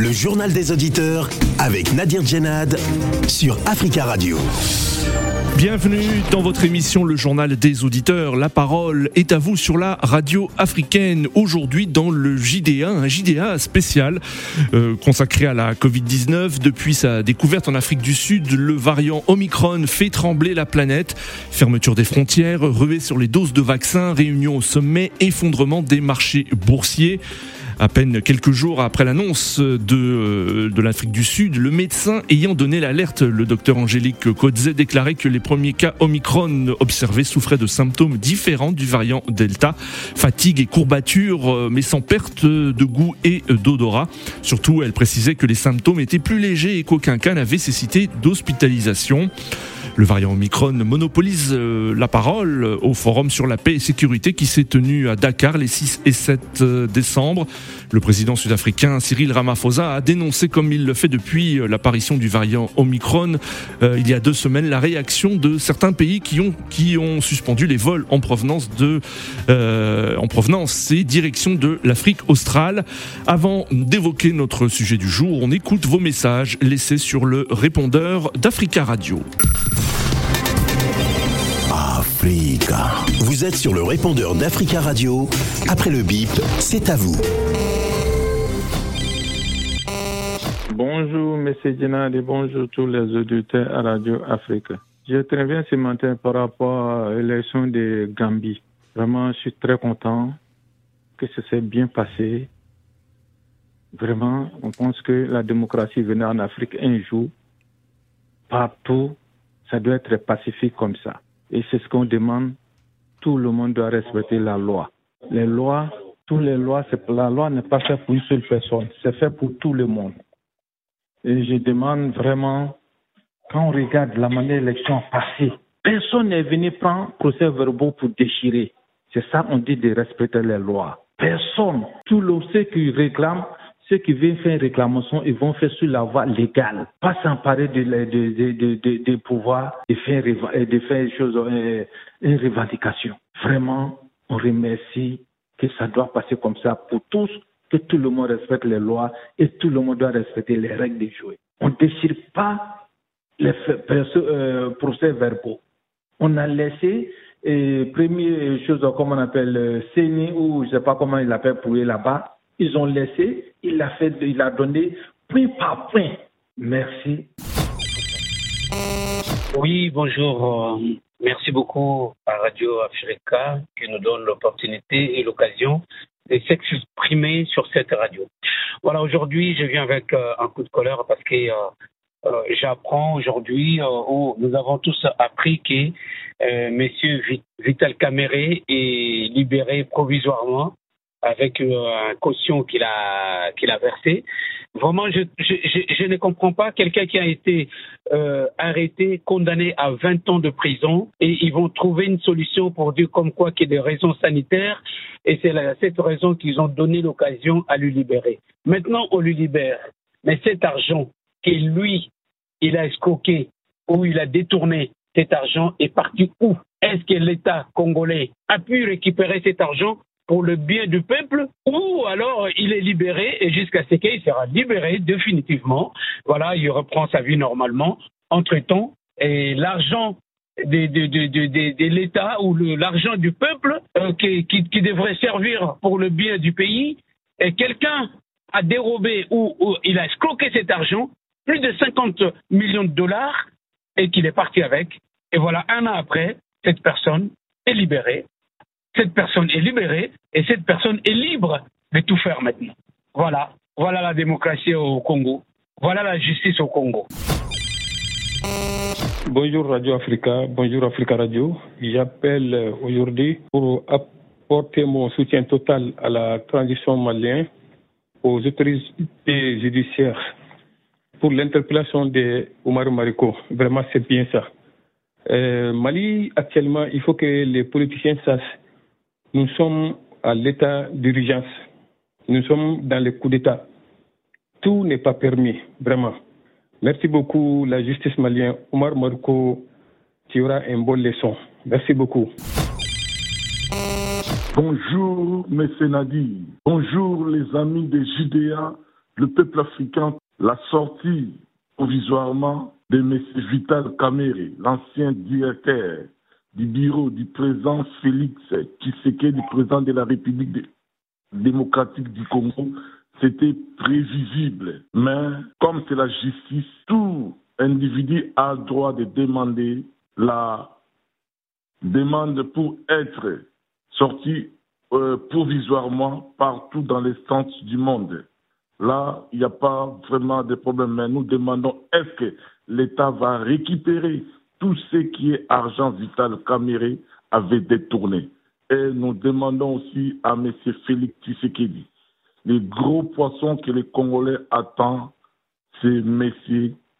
Le journal des auditeurs avec Nadir Djenad sur Africa Radio. Bienvenue dans votre émission Le Journal des Auditeurs. La parole est à vous sur la radio africaine. Aujourd'hui dans le JDA, un JDA spécial euh, consacré à la Covid-19. Depuis sa découverte en Afrique du Sud, le variant Omicron fait trembler la planète. Fermeture des frontières, revêt sur les doses de vaccins, réunion au sommet, effondrement des marchés boursiers. À peine quelques jours après l'annonce de, euh, de l'Afrique du Sud, le médecin ayant donné l'alerte, le docteur Angélique Kodze, déclarait que les premiers cas Omicron observés souffraient de symptômes différents du variant Delta, fatigue et courbature, euh, mais sans perte de goût et d'odorat. Surtout, elle précisait que les symptômes étaient plus légers et qu'aucun cas n'avait nécessité d'hospitalisation. Le variant Omicron monopolise euh, la parole au forum sur la paix et sécurité qui s'est tenu à Dakar les 6 et 7 décembre. Le président sud-africain Cyril Ramaphosa a dénoncé, comme il le fait depuis euh, l'apparition du variant Omicron, euh, il y a deux semaines, la réaction de certains pays qui ont, qui ont suspendu les vols en provenance de, euh, en provenance et direction de l'Afrique australe. Avant d'évoquer notre sujet du jour, on écoute vos messages laissés sur le répondeur d'Africa Radio. Africa. Vous êtes sur le répondeur d'Africa Radio. Après le bip, c'est à vous. Bonjour, M. Djenad et bonjour tous les auditeurs à Radio Afrique. Je bien ce matin par rapport à l'élection de Gambie. Vraiment, je suis très content que ça s'est bien passé. Vraiment, on pense que la démocratie venait en Afrique un jour. Partout, ça doit être pacifique comme ça. Et c'est ce qu'on demande. Tout le monde doit respecter la loi. Les lois, toutes les lois, la loi n'est pas faite pour une seule personne, c'est fait pour tout le monde. Et je demande vraiment, quand on regarde la manière l'élection passée, personne n'est venu prendre procès verbaux pour déchirer. C'est ça qu'on dit de respecter les lois. Personne. Tout le ceux qui réclament, ceux qui viennent faire une réclamation, ils vont faire sur la voie légale. Pas s'emparer de, de, de, de, pouvoir et faire, de faire une, chose, euh, une revendication. Vraiment, on remercie que ça doit passer comme ça pour tous que tout le monde respecte les lois et tout le monde doit respecter les règles du jeu. On ne déchire pas les euh, procès verbaux. On a laissé, première chose, comme on appelle, euh, ou je ne sais pas comment il l'appelle pour là-bas, ils ont laissé, il a, fait, il a donné point par point. Merci. Oui, bonjour. Euh, merci beaucoup à Radio Africa qui nous donne l'opportunité et l'occasion et s'exprimer sur cette radio. Voilà, aujourd'hui, je viens avec euh, un coup de colère parce que euh, j'apprends aujourd'hui, où nous avons tous appris que Monsieur Vital Caméré est libéré provisoirement avec un caution qu'il a, qu'il a versé. Vraiment, je, je, je, ne comprends pas quelqu'un qui a été euh, arrêté, condamné à 20 ans de prison, et ils vont trouver une solution pour dire comme quoi qu'il y a des raisons sanitaires, et c'est cette raison qu'ils ont donné l'occasion à lui libérer. Maintenant, on lui libère. Mais cet argent que lui, il a escroqué ou il a détourné, cet argent est parti où? Est-ce que l'État congolais a pu récupérer cet argent pour le bien du peuple, ou alors il est libéré et jusqu'à ce qu'il sera libéré définitivement. Voilà, il reprend sa vie normalement. Entre-temps, et l'argent de, l'État ou l'argent du peuple euh, qui, devrait servir pour le bien du pays, et quelqu'un a dérobé ou, ou, il a escroqué cet argent, plus de 50 millions de dollars, et qu'il est parti avec. Et voilà, un an après, cette personne est libérée cette personne est libérée et cette personne est libre de tout faire maintenant. Voilà, voilà la démocratie au Congo. Voilà la justice au Congo. Bonjour Radio Africa, bonjour Africa Radio. J'appelle aujourd'hui pour apporter mon soutien total à la transition malienne, aux autorités judiciaires pour l'interpellation de Omar Mariko. Vraiment, c'est bien ça. Euh, Mali, actuellement, il faut que les politiciens sachent nous sommes à l'état d'urgence. Nous sommes dans le coup d'État. Tout n'est pas permis, vraiment. Merci beaucoup, la justice malienne. Omar Marco, tu auras une bonne leçon. Merci beaucoup. Bonjour, M. Nadi. Bonjour, les amis de Judéa. le peuple africain, la sortie provisoirement de M. Vital Kamere, l'ancien directeur du bureau du président Félix Tshisekedi, président de la République démocratique du Congo, c'était prévisible. Mais comme c'est la justice, tout individu a le droit de demander la demande pour être sorti euh, provisoirement partout dans les centres du monde. Là, il n'y a pas vraiment de problème, mais nous demandons est-ce que l'État va récupérer tout ce qui est argent vital Caméré avait détourné. Et nous demandons aussi à M. Félix Tshisekedi, les gros poissons que les Congolais attendent, c'est M.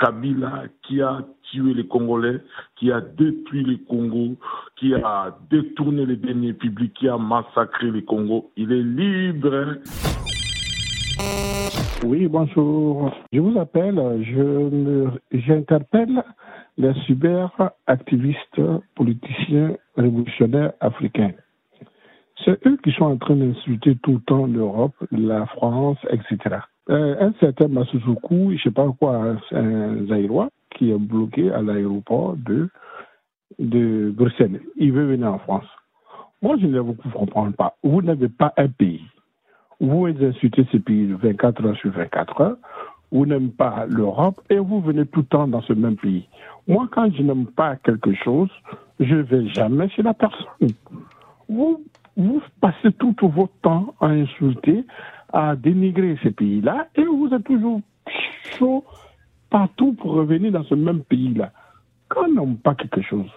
Kabila qui a tué les Congolais, qui a détruit le Congo, qui a détourné les derniers publics, qui a massacré le Congo. Il est libre. Oui, bonjour. Je vous appelle, je j'interpelle les cyber-activistes politiciens révolutionnaires africains. C'est eux qui sont en train d'insulter tout le temps l'Europe, la France, etc. Euh, un certain Masuzuku, je ne sais pas quoi, un Zaïrois, qui est bloqué à l'aéroport de, de Bruxelles. Il veut venir en France. Moi, je ne vous comprends pas. Vous n'avez pas un pays. Vous insultez ce pays 24 heures sur 24 heures. Vous n'aimez pas l'Europe et vous venez tout le temps dans ce même pays. Moi, quand je n'aime pas quelque chose, je ne vais jamais chez la personne. Vous, passez tout votre temps à insulter, à dénigrer ces pays-là et vous êtes toujours chaud partout pour revenir dans ce même pays-là. Quand on n'aime pas quelque chose,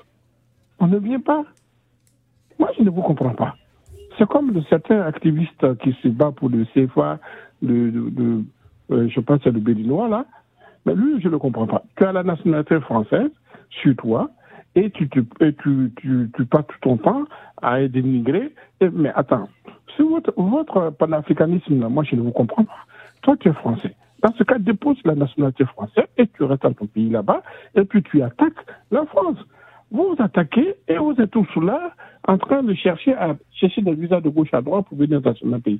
on ne vient pas. Moi, je ne vous comprends pas. C'est comme de certains activistes qui se battent pour le CFA, de, euh, je pense, c'est le Béninois, là. Mais lui, je ne comprends pas. Tu as la nationalité française sur toi et tu, tu, tu, tu, tu passes tout ton temps à dénigrer. mais attends, c'est votre, votre panafricanisme, là, moi, je ne vous comprends pas. Toi, tu es français. Dans ce cas, dépose la nationalité française et tu restes dans ton pays là-bas et puis tu attaques la France. Vous vous attaquez et vous êtes tous là en train de chercher à chercher des visas de gauche à droite pour venir dans ce pays.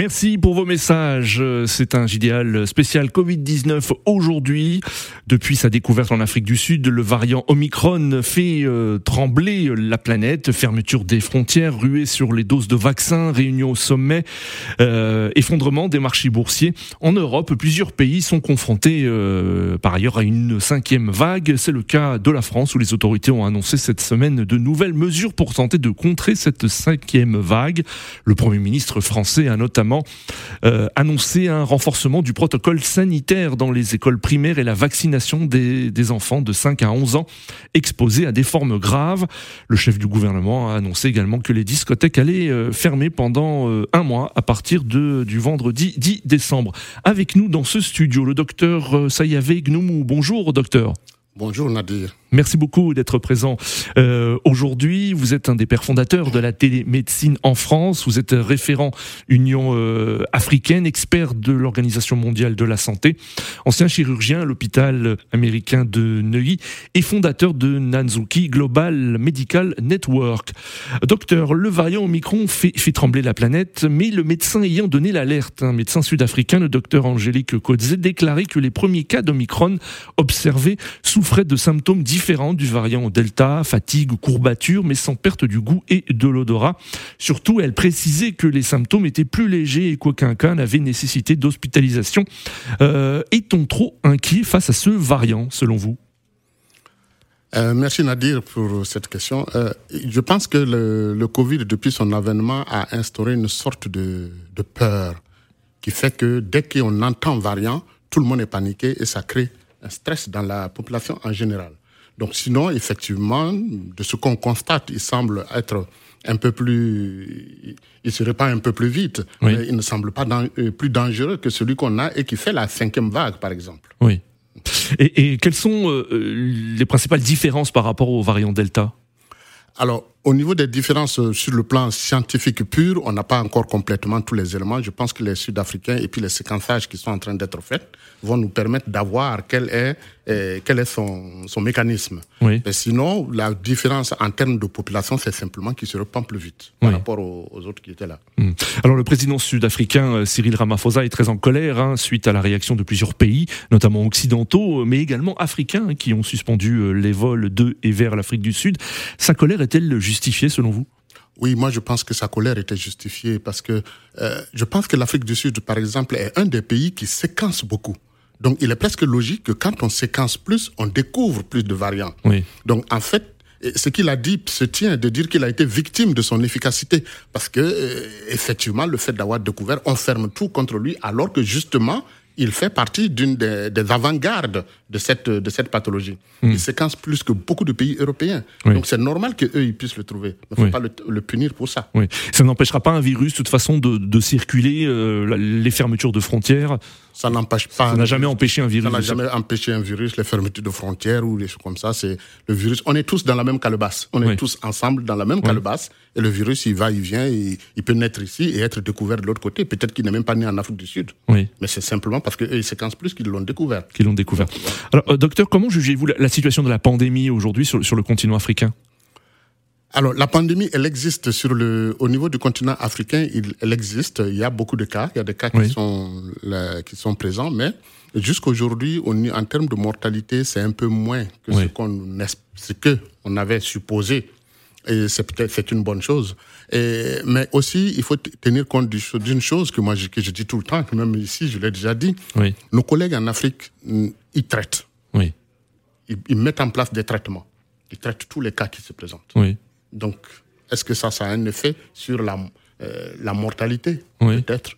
Merci pour vos messages. C'est un JDA spécial Covid-19 aujourd'hui. Depuis sa découverte en Afrique du Sud, le variant Omicron fait euh, trembler la planète. Fermeture des frontières, ruée sur les doses de vaccins, réunion au sommet, euh, effondrement des marchés boursiers. En Europe, plusieurs pays sont confrontés euh, par ailleurs à une cinquième vague. C'est le cas de la France où les autorités ont annoncé cette semaine de nouvelles mesures pour tenter de contrer cette cinquième vague. Le Premier ministre français a notamment euh, annoncer un renforcement du protocole sanitaire dans les écoles primaires et la vaccination des, enfants de 5 à 11 ans exposés à des formes graves. Le chef du gouvernement a annoncé également que les discothèques allaient euh, fermer pendant euh, un mois à partir du vendredi 10 décembre. Avec nous dans ce studio, le docteur Sayave Gnoumou. Bonjour docteur. Bonjour Nadir. Merci beaucoup d'être présent euh, aujourd'hui. Vous êtes un des pères fondateurs de la télémédecine en France. Vous êtes référent Union euh, africaine, expert de l'Organisation mondiale de la santé, ancien chirurgien à l'hôpital américain de Neuilly et fondateur de Nanzuki Global Medical Network. Docteur, le variant Omicron fait, trembler la planète, mais le médecin ayant donné l'alerte, un médecin sud-africain, le docteur Angélique Kodze, déclarait que les premiers cas d'Omicron observés souffraient de symptômes différents différent du variant Delta, fatigue, courbature, mais sans perte du goût et de l'odorat. Surtout, elle précisait que les symptômes étaient plus légers et qu'aucun cas n'avait nécessité d'hospitalisation. Euh, est-on trop inquiet face à ce variant, selon vous? Euh, merci Nadir pour cette question. Euh, je pense que le, Covid, depuis son avènement, a instauré une sorte de, de peur qui fait que dès qu'on entend variant, tout le monde est paniqué et ça crée un stress dans la population en général. Donc sinon, effectivement, de ce qu'on constate, il semble être un peu plus, il se répand un peu plus vite. Mais il ne semble pas euh, plus dangereux que celui qu'on a et qui fait la cinquième vague, par exemple. Oui. Et, quelles sont euh, les principales différences par rapport au variant Delta? Alors, au niveau des différences sur le plan scientifique pur, on n'a pas encore complètement tous les éléments. Je pense que les Sud-Africains et puis les séquençages qui sont en train d'être faits vont nous permettre d'avoir quel est euh, quel est son, son mécanisme. Oui. Mais sinon, la différence en termes de population, c'est simplement qu'il se répand plus vite par rapport aux, aux autres qui étaient là. Hmm. Alors le président sud-africain euh, Cyril Ramaphosa est très en colère hein, suite à la réaction de plusieurs pays, notamment occidentaux, mais également africains, qui ont suspendu euh, les vols de et vers l'Afrique du Sud. Sa colère est-elle justifiée selon vous? Oui, moi je pense que sa colère était justifiée parce que euh, je pense que l'Afrique du Sud, par exemple, est un des pays qui séquence beaucoup. Donc il est presque logique que quand on séquence plus, on découvre plus de variants. Oui. Donc en fait, ce qu'il a dit se tient de dire qu'il a été victime de son efficacité parce que euh, effectivement le fait d'avoir découvert on ferme tout contre lui alors que justement il fait partie d'une des, des avant-gardes de cette de cette pathologie. Il séquence plus que beaucoup de pays européens. Oui. Donc c'est normal que eux ils puissent le trouver. Il ne faut Oui. pas le, le punir pour ça. Oui. Ça n'empêchera pas un virus, de toute façon, de, de circuler. euh, les fermetures de frontières, Ça n'empêche pas. ça n'a jamais empêché un virus. Ça n'a jamais empêché un virus, les fermetures de frontières ou des choses comme ça. C'est le virus. On est tous dans la même calebasse. On est Oui. tous ensemble dans la même calebasse. Et le virus, il va, il vient, il, il peut naître ici et être découvert de l'autre côté. Peut-être qu'il n'est même pas né en Afrique du Sud. Oui. Mais c'est simplement parce qu'eux, ils séquencent plus qu'ils l'ont découvert. qui l'ont découvert. Alors, euh, docteur, comment jugez-vous la, la situation de la pandémie aujourd'hui sur, sur le continent africain? Alors, la pandémie, elle existe sur le, au niveau du continent africain, il, elle existe. Il y a beaucoup de cas. Il y a des cas Oui. qui sont, là, qui sont présents, mais jusqu'aujourd'hui, en termes de mortalité, c'est un peu moins que Oui. ce qu'on, ce que on avait supposé. Et c'est peut-être, c'est une bonne chose. Et, mais aussi, il faut tenir compte d'une chose que moi, je, que je dis tout le temps, que même ici, je l'ai déjà dit. Oui. Nos collègues en Afrique, ils traitent. Oui. Ils, ils mettent en place des traitements. Ils traitent tous les cas qui se présentent. Oui. Donc, est-ce que ça, ça a un effet sur la, euh, la mortalité? Oui. Peut-être.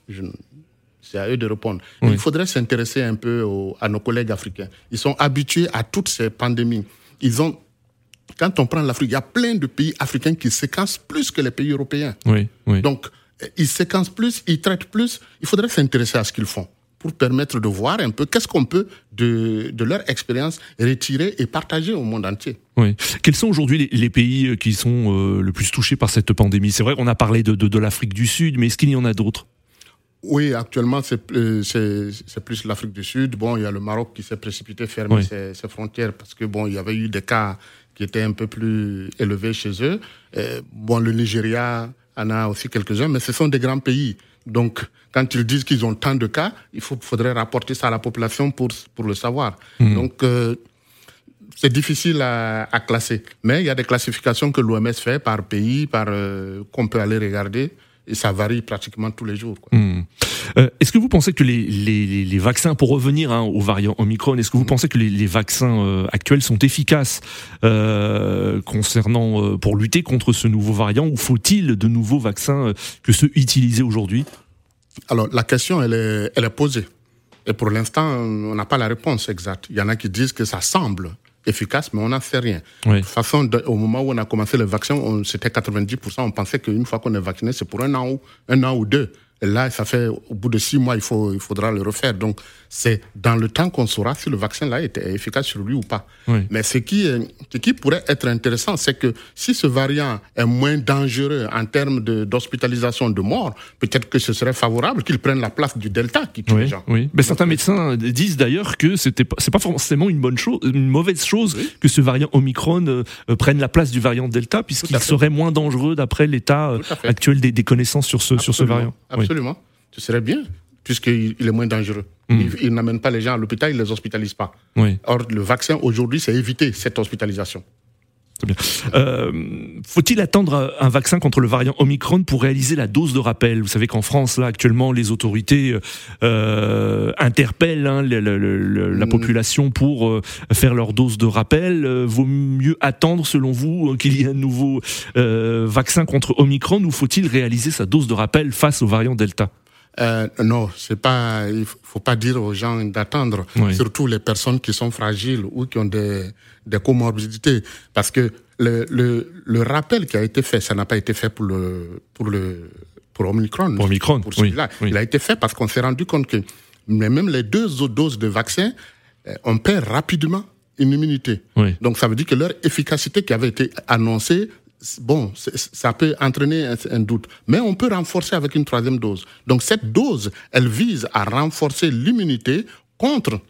C'est à eux de répondre. Oui. Il faudrait s'intéresser un peu au- à nos collègues africains. Ils sont habitués à toutes ces pandémies. Ils ont, quand on prend l'Afrique, il y a plein de pays africains qui séquencent plus que les pays européens. Oui. Oui. Donc, euh, ils séquencent plus, ils traitent plus. Il faudrait s'intéresser à ce qu'ils font pour permettre de voir un peu qu'est-ce qu'on peut de, de leur expérience retirer et partager au monde entier. Oui. Quels sont aujourd'hui les, les pays qui sont euh, le plus touchés par cette pandémie? C'est vrai qu'on a parlé de, de, de l'Afrique du Sud, mais est-ce qu'il y en a d'autres? Oui, actuellement, c'est euh, c'est c'est plus l'Afrique du Sud. Bon, il y a le Maroc qui s'est précipité fermer Oui. ses, ses frontières parce que bon, il y avait eu des cas qui étaient un peu plus élevés chez eux. Bon, le Nigeria en a aussi quelques-uns, mais ce sont des grands pays. Donc, quand ils disent qu'ils ont tant de cas, il faut, faudrait rapporter ça à la population pour, pour le savoir. Donc, euh, c'est difficile à, à classer. Mais il y a des classifications que l'OMS fait par pays, par euh, qu'on peut aller regarder. Et ça varie pratiquement tous les jours. Hmm. Euh, Est-ce que vous pensez que les, les, vaccins, pour revenir hein, aux variants Omicron, est-ce que vous pensez que les, les vaccins euh, actuels sont efficaces euh, concernant pour lutter contre ce nouveau variant ou faut-il de nouveaux vaccins que ceux utilisés aujourd'hui? Alors, la question, elle est, elle est posée. Et pour l'instant, on n'a pas la réponse exacte. Il y en a qui disent que ça semble efficace, mais on n'en sait rien. Oui. De toute façon, de- au moment où on a commencé le vaccin, c'était 90%. On pensait qu'une fois qu'on est vacciné, c'est pour un an ou, un an ou deux. Et là, ça fait, au bout de six mois, il, faut, il faudra le refaire. Donc, c'est dans le temps qu'on saura si le vaccin-là était efficace sur lui ou pas. Oui. Mais ce qui, est- ce qui pourrait être intéressant, c'est que si ce variant est moins dangereux en termes d'hospitalisation, de, mort, peut-être que ce serait favorable qu'il prenne la place du Delta qui tue les Oui, gens. oui. Ben, certains médecins disent d'ailleurs que c'était c'est pas forcément une bonne chose, une mauvaise chose que ce variant Omicron euh, euh, prenne la place du variant Delta, puisqu'il serait moins dangereux d'après l'état euh, actuel des, des connaissances sur ce, sur ce variant. Absolument. Ce serait bien, puisqu'il il est moins dangereux. Mm. Il, il n'amène pas les gens à l'hôpital, il ne les hospitalise pas. Oui. Or, le vaccin, aujourd'hui, c'est éviter cette hospitalisation. Euh, Faut-il attendre un vaccin contre le variant Omicron pour réaliser la dose de rappel? Vous savez qu'en France, là, actuellement, les autorités euh, interpellent hein, le- le- le- la Mm. population pour euh, faire leur dose de rappel. Vaut mieux attendre, selon vous, qu'il y ait un nouveau vaccin contre Omicron ou faut-il réaliser sa dose de rappel face au variant Delta? Euh, non, c'est pas. Il faut- pas dire aux gens d'attendre, Oui. surtout les personnes qui sont fragiles ou qui ont des, des comorbidités, parce que le, le, le rappel qui a été fait, ça n'a pas été fait pour le pour le pour Omicron. Pour Omicron, pour oui, celui-là. oui. Il a été fait parce qu'on s'est rendu compte que mais même les deux autres doses de vaccin, euh, on perd rapidement une immunité. Donc ça veut dire que leur efficacité qui avait été annoncée bon, ça peut entraîner un, doute. Mais on peut renforcer avec une troisième dose. Donc cette dose, elle vise à renforcer l'immunité contre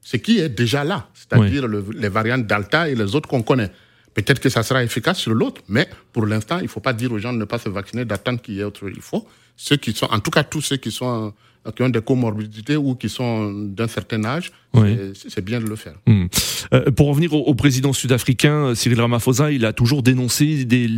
ce qui est déjà là, c'est-à-dire les variantes Delta et les autres qu'on connaît. Peut-être que ça sera efficace sur l'autre, mais pour l'instant, il ne faut pas dire aux gens de ne pas se vacciner, d'attendre qu'il y ait autre. Il faut ceux qui sont, en tout cas tous ceux qui sont qui ont des comorbidités ou qui sont d'un certain âge, c'est bien de le faire. Hmm. Euh, pour revenir au, président sud-africain, Cyril Ramaphosa, il a toujours dénoncé des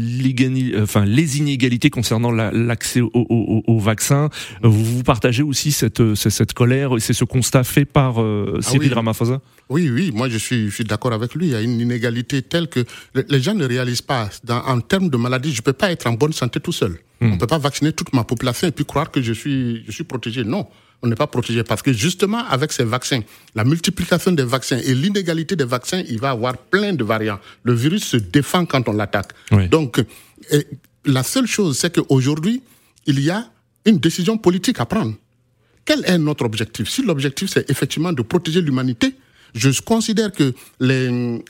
enfin, les inégalités concernant l'accès au, au, vaccin. Vous, vous partagez aussi cette, cette colère et c'est ce constat fait par euh, ah Cyril Ramaphosa? Oui, oui, moi je suis, je suis d'accord avec lui. Il y a une inégalité telle que les gens ne réalisent pas. Dans, en termes de maladie, je ne peux pas être en bonne santé tout seul. Hmm. On ne peut pas vacciner toute ma population et puis croire que je suis, je suis protégé. Non on n'est pas protégé parce que justement avec ces vaccins, la multiplication des vaccins et l'inégalité des vaccins, il va avoir plein de variants. Le virus se défend quand on l'attaque. Donc la seule chose, c'est qu'aujourd'hui, il y a une décision politique à prendre. Quel est notre objectif? Si l'objectif, c'est effectivement de protéger l'humanité, je considère que les,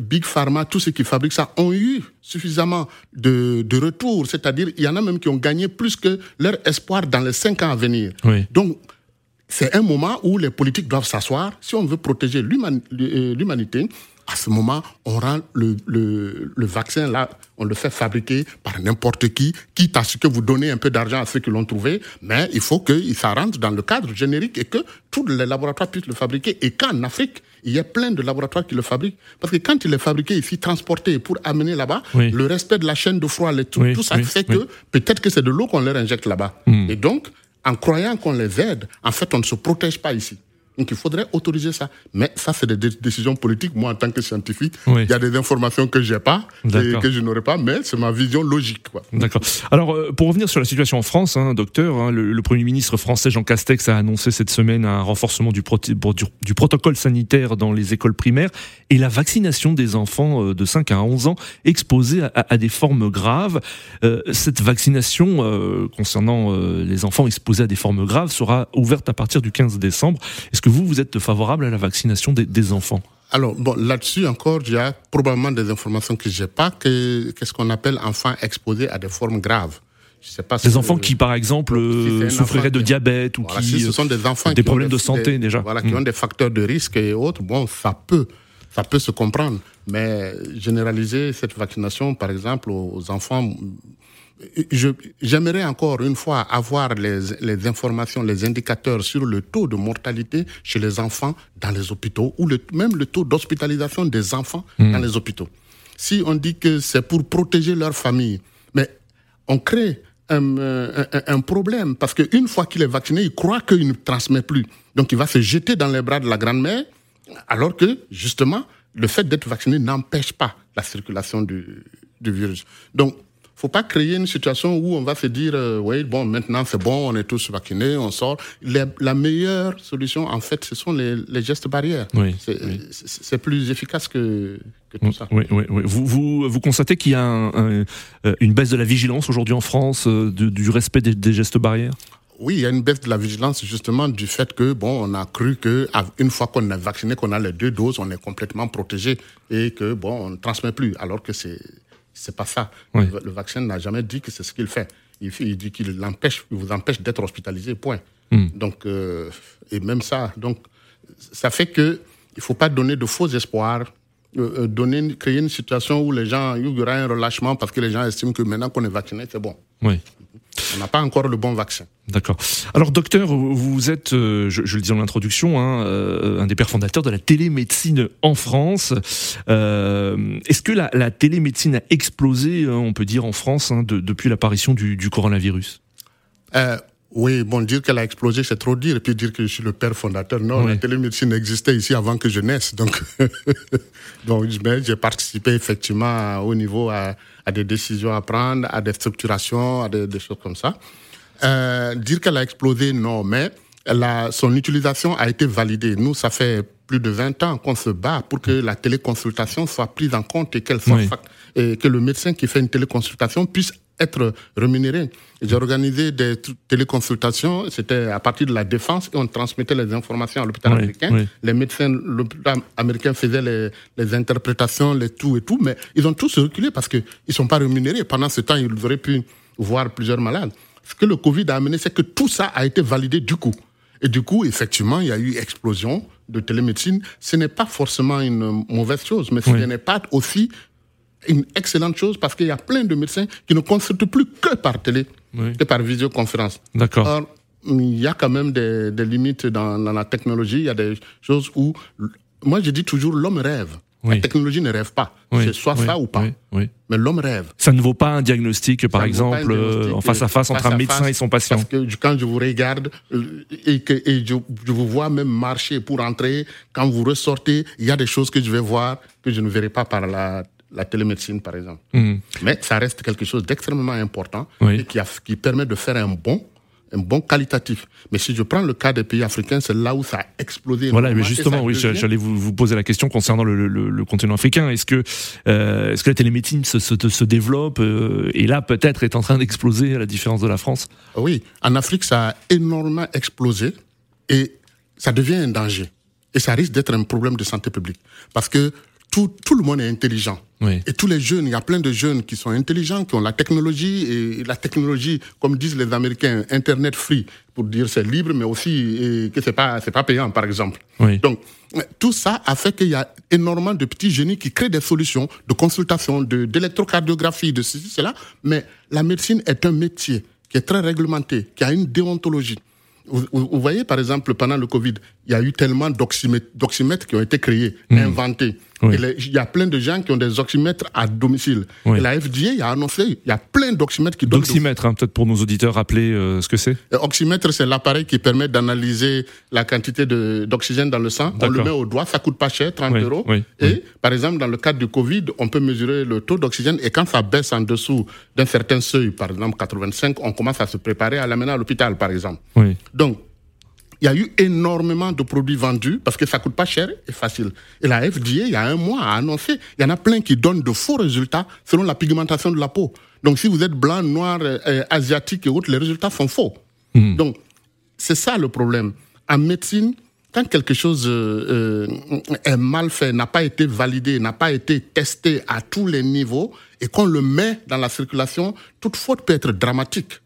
Big Pharma, tous ceux qui fabriquent ça, ont eu suffisamment de, de retours. C'est-à-dire, il y en a même qui ont gagné plus que leur espoir dans les cinq ans à venir. Donc, c'est un moment où les politiques doivent s'asseoir. Si on veut protéger euh, l'humanité, à ce moment, on rend le, le, le, vaccin là, on le fait fabriquer par n'importe qui, quitte à ce que vous donnez un peu d'argent à ceux qui l'ont trouvé, mais il faut que ça rentre dans le cadre générique et que tous les laboratoires puissent le fabriquer et qu'en Afrique, il y a plein de laboratoires qui le fabriquent. Parce que quand il est fabriqué ici, transporté pour amener là-bas, le respect de la chaîne de froid, tout, tout ça fait que peut-être que c'est de l'eau qu'on leur injecte là-bas. Hmm. Et donc, en croyant qu'on les aide, en fait, on ne se protège pas ici. Donc il faudrait autoriser ça. Mais ça, c'est des décisions politiques. Moi, en tant que scientifique, il y a des informations que j'ai pas et que je n'aurai pas, mais c'est ma vision logique. D'accord. Alors, euh, pour revenir sur la situation en France, hein, docteur, hein, le, Premier ministre français Jean Castex a annoncé cette semaine un renforcement du, du, protocole sanitaire dans les écoles primaires et la vaccination des enfants euh, de 5 à 11 ans exposés à, des formes graves. Euh, cette vaccination concernant les enfants exposés à des formes graves sera ouverte à partir du 15 décembre. Est-ce que vous, vous êtes favorable à la vaccination des, enfants alors, bon, là-dessus encore, il y a probablement des informations que j'ai pas, que, qu'est-ce qu'on appelle enfants exposés à des formes graves. Je sais pas des enfants qui, par exemple, euh, souffriraient de diabète ou qui, ce sont des enfants des problèmes de santé déjà, voilà, qui mm. ont des facteurs de risque et autres. Bon, ça peut, ça peut se comprendre, mais généraliser cette vaccination, par exemple, aux enfants j'aimerais encore une fois avoir les, les, informations, les indicateurs sur le taux de mortalité chez les enfants dans les hôpitaux ou le, même le taux d'hospitalisation des enfants hmm. dans les hôpitaux. Si on dit que c'est pour protéger leur famille, mais on crée un, un, un problème parce qu'une fois qu'il est vacciné, il croit qu'il ne transmet plus. Donc il va se jeter dans les bras de la grand-mère alors que justement le fait d'être vacciné n'empêche pas la circulation du, du virus. Donc faut pas créer une situation où on va se dire, euh, oui, bon, maintenant c'est bon, on est tous vaccinés, on sort. la meilleure solution, en fait, ce sont les, gestes barrières. Oui, c'est plus efficace que, que tout ça. Oui, oui, oui. Vous, vous, vous constatez qu'il y a un, euh, une baisse de la vigilance aujourd'hui en France, euh, du respect des, gestes barrières? Oui, il y a une baisse de la vigilance justement du fait que bon, on a cru que une fois qu'on est vacciné, qu'on a les deux doses, on est complètement protégé et que bon, on ne transmet plus, alors que c'est c'est pas ça. Le, vaccin n'a jamais dit que c'est ce qu'il fait. Il, il dit qu'il l'empêche, vous empêche d'être hospitalisé, point. Hmm. Donc, euh, et même ça, donc, ça fait que il faut pas donner de faux espoirs, euh, euh, donner, créer une situation où les gens, il y aura un relâchement parce que les gens estiment que maintenant qu'on est vacciné, c'est bon. Oui. On n'a pas encore le bon vaccin. D'accord. Alors, docteur, vous êtes, euh, je, le dis en introduction, hein, euh, un des pères fondateurs de la télémédecine en France. Euh, est-ce que la, télémédecine a explosé, on peut dire, en France hein, depuis l'apparition du, coronavirus? Oui, bon, dire qu'elle a explosé, c'est trop dire. Et puis dire que je suis le père fondateur. Non, la télémédecine existait ici avant que je naisse. Donc, donc j'ai participé effectivement au niveau à, des décisions à prendre, à des structurations, à des, choses comme ça. Euh, dire qu'elle a explosé, non, mais son utilisation a été validée. Nous, ça fait plus de 20 ans qu'on se bat pour que la téléconsultation soit prise en compte et qu'elle soit et que le médecin qui fait une téléconsultation puisse être rémunérés. J'ai organisé des téléconsultations, c'était à partir de la défense et on transmettait les informations à l'hôpital américain. Les médecins de l'hôpital américain faisaient les, les, interprétations, les tout et tout, mais ils ont tous reculé parce qu'ils ne sont pas rémunérés. Pendant ce temps, ils auraient pu voir plusieurs malades. Ce que le Covid a amené, c'est que tout ça a été validé du coup. Et du coup, effectivement, il y a eu explosion de télémédecine. Ce n'est pas forcément une mauvaise chose, mais ce n'est pas aussi une excellente chose parce qu'il y a plein de médecins qui ne consultent plus que par télé, que par visioconférence. D'accord. Or, il y a quand même des, limites dans, la technologie. Il y a des choses où, moi, je dis toujours, l'homme rêve. La technologie ne rêve pas. C'est soit ça ou pas. Mais l'homme rêve. Ça ne vaut pas un diagnostic, par exemple, euh, en face à face entre un médecin et son patient. Parce que quand je vous regarde euh, et que je, vous vois même marcher pour entrer, quand vous ressortez, il y a des choses que je vais voir que je ne verrai pas par la la télémédecine, par exemple. Mhm. Mais ça reste quelque chose d'extrêmement important et qui, a, qui permet de faire un bon un bon qualitatif. Mais si je prends le cas des pays africains, c'est là où ça a explosé. Voilà, mais justement, oui, j'allais vous, vous, poser la question concernant le, le, continent africain. Est-ce que, euh, est-ce que la télémédecine se, se, développe euh, et là peut-être est en train d'exploser à la différence de la France? Oui, en Afrique, ça a énormément explosé et ça devient un danger. Et ça risque d'être un problème de santé publique. Parce que tout, tout le monde est intelligent. Et tous les jeunes, il y a plein de jeunes qui sont intelligents, qui ont la technologie, et la technologie, comme disent les Américains, Internet free, pour dire c'est libre, mais aussi que c'est pas, c'est pas payant, par exemple. Donc, tout ça a fait qu'il y a énormément de petits génies qui créent des solutions de consultation, de, d'électrocardiographie, de ceci, cela. Mais la médecine est un métier qui est très réglementé, qui a une déontologie. Vous, voyez, par exemple, pendant le Covid, il y a eu tellement d'oxymètres qui ont été créés, mmh. inventés. Il y a plein de gens qui ont des oxymètres à domicile. Et la FDA a annoncé, il y a plein d'oxymètres qui donnent... D'oxymètres, hein, peut-être pour nos auditeurs, rappeler euh, ce que c'est Oxymètre, c'est l'appareil qui permet d'analyser la quantité d'oxygène dans le sang. On le met au doigt, ça coûte pas cher, 30 euros. et par exemple, dans le cadre du Covid, on peut mesurer le taux d'oxygène et quand ça baisse en dessous d'un certain seuil, par exemple 85, on commence à se préparer à l'amener à l'hôpital, par exemple. Donc, il y a eu énormément de produits vendus parce que ça coûte pas cher et facile. Et la FDA, il y a un mois, a annoncé, il y en a plein qui donnent de faux résultats selon la pigmentation de la peau. Donc, si vous êtes blanc, noir, euh, asiatique et autres, les résultats sont faux. Hmm. Donc, c'est ça le problème. En médecine, quand quelque chose euh, euh, est mal fait, n'a pas été validé, n'a pas été testé à tous les niveaux, et qu'on le met dans la circulation, toute faute peut être dramatique.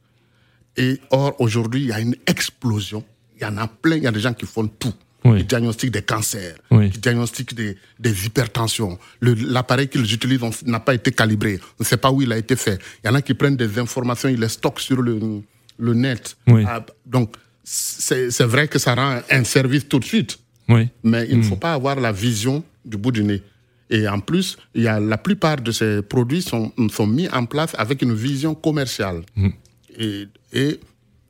Et or, aujourd'hui, il y a une explosion il y en a plein, il y a des gens qui font tout. Ils diagnostiquent des cancers, ils diagnostiquent des, des hypertensions. L'appareil qu'ils utilisent n'a pas été calibré. On ne sait pas où il a été fait. Il y en a qui prennent des informations, ils les stockent sur le, le net. Ah, donc, c'est vrai que ça rend un service tout de suite. Mais il ne faut hmm. pas avoir la vision du bout du nez. Et en plus, il y a, la plupart de ces produits sont, sont mis en place avec une vision commerciale. Hmm. Et, et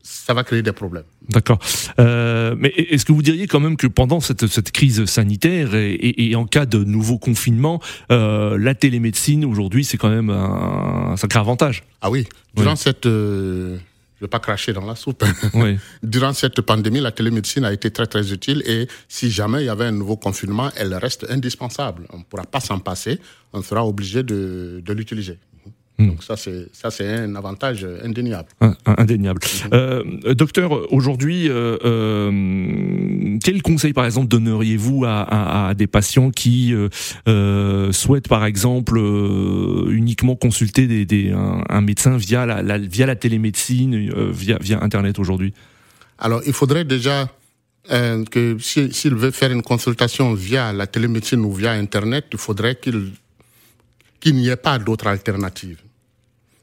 ça va créer des problèmes. D'accord. Euh, mais est-ce que vous diriez quand même que pendant cette, cette crise sanitaire et, et, en cas de nouveau confinement, euh, la télémédecine aujourd'hui, c'est quand même un, sacré avantage? Ah oui. Durant cette... Euh, je ne vais pas cracher dans la soupe. Oui. Durant cette pandémie, la télémédecine a été très très utile et si jamais il y avait un nouveau confinement, elle reste indispensable. On ne pourra pas s'en passer, on sera obligé de, de l'utiliser. Hmm. Donc ça, c'est ça, c'est un avantage indéniable. indéniable. Euh, docteur, aujourd'hui, euh, euh, quel conseil, par exemple, donneriez-vous à, à, des patients qui euh, souhaitent, par exemple, uniquement consulter des, des, un, médecin via la, via la télémédecine, via, via Internet aujourd'hui? Alors, il faudrait déjà que s'il veut faire une consultation via la télémédecine ou via Internet, il faudrait qu'il qu'il n'y ait pas d'autre alternative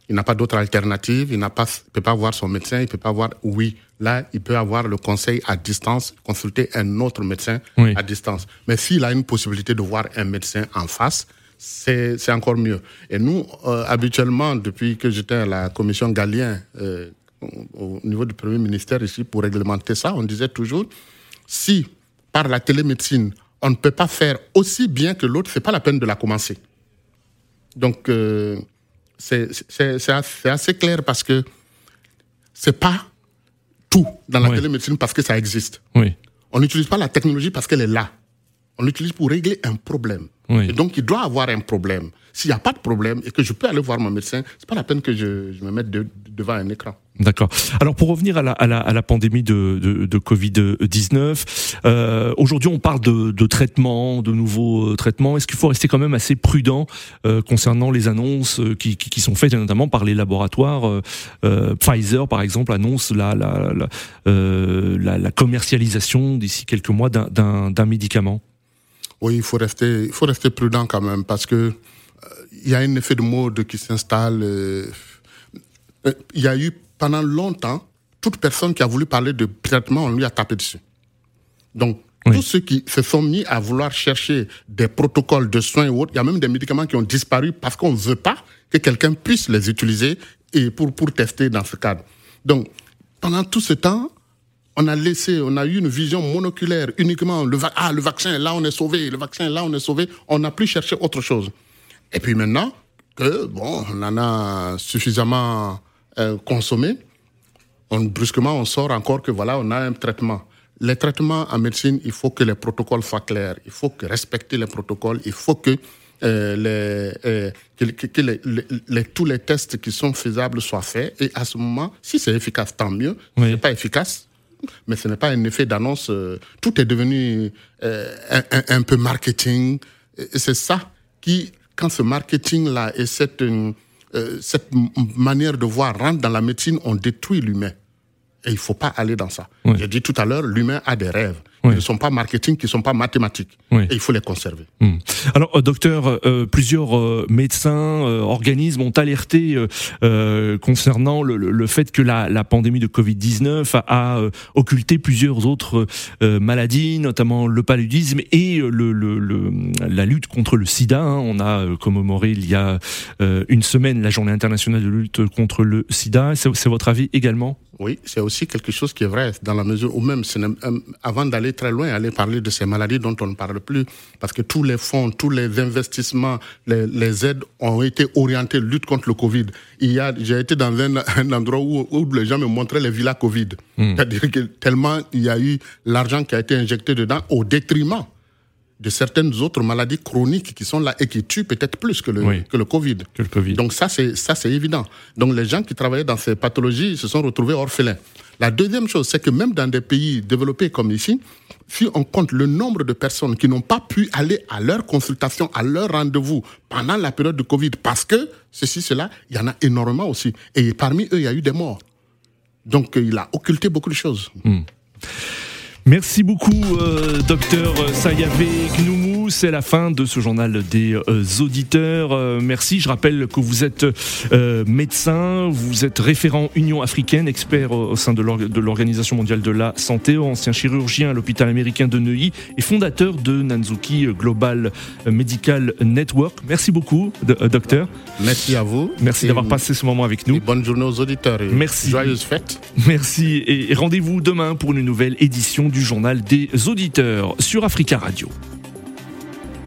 il n'a pas d'autre alternative, il n'a pas, peut pas voir son médecin, il peut pas voir, oui, là, il peut avoir le conseil à distance, consulter un autre médecin à distance. Mais s'il a une possibilité de voir un médecin en face, c'est encore mieux. Et nous, euh, habituellement, depuis que j'étais à la commission Galien, euh, au niveau du Premier ministère ici, pour réglementer ça, on disait toujours, si par la télémédecine, on ne peut pas faire aussi bien que l'autre, c'est pas la peine de la commencer. Donc, euh, c'est assez, clair parce que c'est pas tout dans la télémédecine parce que ça existe. Oui. On n'utilise pas la technologie parce qu'elle est là. On l'utilise pour régler un problème. Et donc, il doit avoir un problème. S'il n'y a pas de problème et que je peux aller voir mon médecin, c'est pas la peine que je, je me mette devant un écran. D'accord. Alors pour revenir à la, à la, à la pandémie de, de, de Covid-19, euh, aujourd'hui on parle de, de traitements, de nouveaux euh, traitements. Est-ce qu'il faut rester quand même assez prudent euh, concernant les annonces qui, qui, sont faites, notamment par les laboratoires Pfizer par exemple annonce la, la, la, la commercialisation d'ici quelques mois d'un médicament? Oui, il faut rester, il faut rester prudent quand même parce que il y a un effet de mode qui s'installe. il y a eu pendant longtemps, toute personne qui a voulu parler de traitement, on lui a tapé dessus. Donc, tous ceux qui se sont mis à vouloir chercher des protocoles de soins ou autres, il y a même des médicaments qui ont disparu parce qu'on ne veut pas que quelqu'un puisse les utiliser et pour, pour tester dans ce cadre. Donc, pendant tout ce temps, on a laissé, on a eu une vision monoculaire uniquement. Le, ah, le vaccin, là, on est sauvé. Le vaccin, là, on est sauvé. On n'a plus cherché autre chose. Et puis maintenant que, bon, on en a suffisamment euh, consommer, on, brusquement on sort encore que voilà, on a un traitement. Les traitements en médecine, il faut que les protocoles soient clairs, il faut que respecter les protocoles, il faut que, euh, les, euh, que, les, tous les tests qui sont faisables soient faits. Et à ce moment, si c'est efficace, tant mieux. Si ce n'est pas efficace, mais ce n'est pas un effet d'annonce. tout est devenu un, un, peu marketing. Et c'est ça qui, quand ce marketing-là et cette euh, cette manière de voir rentre dans la médecine, on détruit l'humain. Et il ne faut pas aller dans ça. J'ai dit tout à l'heure, l'humain a des rêves. Ils ne sont pas marketing, qui ne sont pas mathématiques. Et il faut les conserver. Hmm. Alors, euh, docteur, euh, euh, plusieurs médecins, organismes ont alerté concernant le, le, fait que la, la pandémie de Covid-19 a, occulté plusieurs autres maladies, notamment le paludisme et le, le, la lutte contre le sida. Hein. On a commémoré il y a une semaine la journée internationale de lutte contre le sida. C'est votre avis également? Oui, c'est aussi quelque chose qui est vrai, dans la mesure où même, avant d'aller très loin, aller parler de ces maladies dont on ne parle plus, parce que tous les fonds, tous les investissements, les, les aides ont été orientés lutte contre le Covid. Il y a, j'ai été dans un, un endroit où, où, les gens me montraient les villas Covid. Hmm. C'est-à-dire que tellement il y a eu l'argent qui a été injecté dedans au détriment de certaines autres maladies chroniques qui sont là et qui tuent peut-être plus que le, que le COVID. Que le COVID. Donc ça, c'est, ça, c'est évident. Donc les gens qui travaillaient dans ces pathologies se sont retrouvés orphelins. La deuxième chose, c'est que même dans des pays développés comme ici, si on compte le nombre de personnes qui n'ont pas pu aller à leur consultation, à leur rendez-vous pendant la période de Covid, parce que ceci, cela, il y en a énormément aussi. Et parmi eux, il y a eu des morts. Donc il a occulté beaucoup de choses. Hmm. Merci beaucoup, euh, docteur Sayave C'est la fin de ce journal des euh, auditeurs. Euh, merci. Je rappelle que vous êtes euh, médecin, vous êtes référent Union africaine, expert au sein de l'Organisation mondiale de la santé, ancien chirurgien à l'hôpital américain de Neuilly et fondateur de Nanzuki Global Medical Network. Merci beaucoup, docteur. Merci à vous. Merci d'avoir passé ce moment avec nous. bonne journée aux auditeurs. Merci. Joyeuse fête. Merci et rendez-vous demain pour une nouvelle édition du journal des auditeurs sur Africa Radio.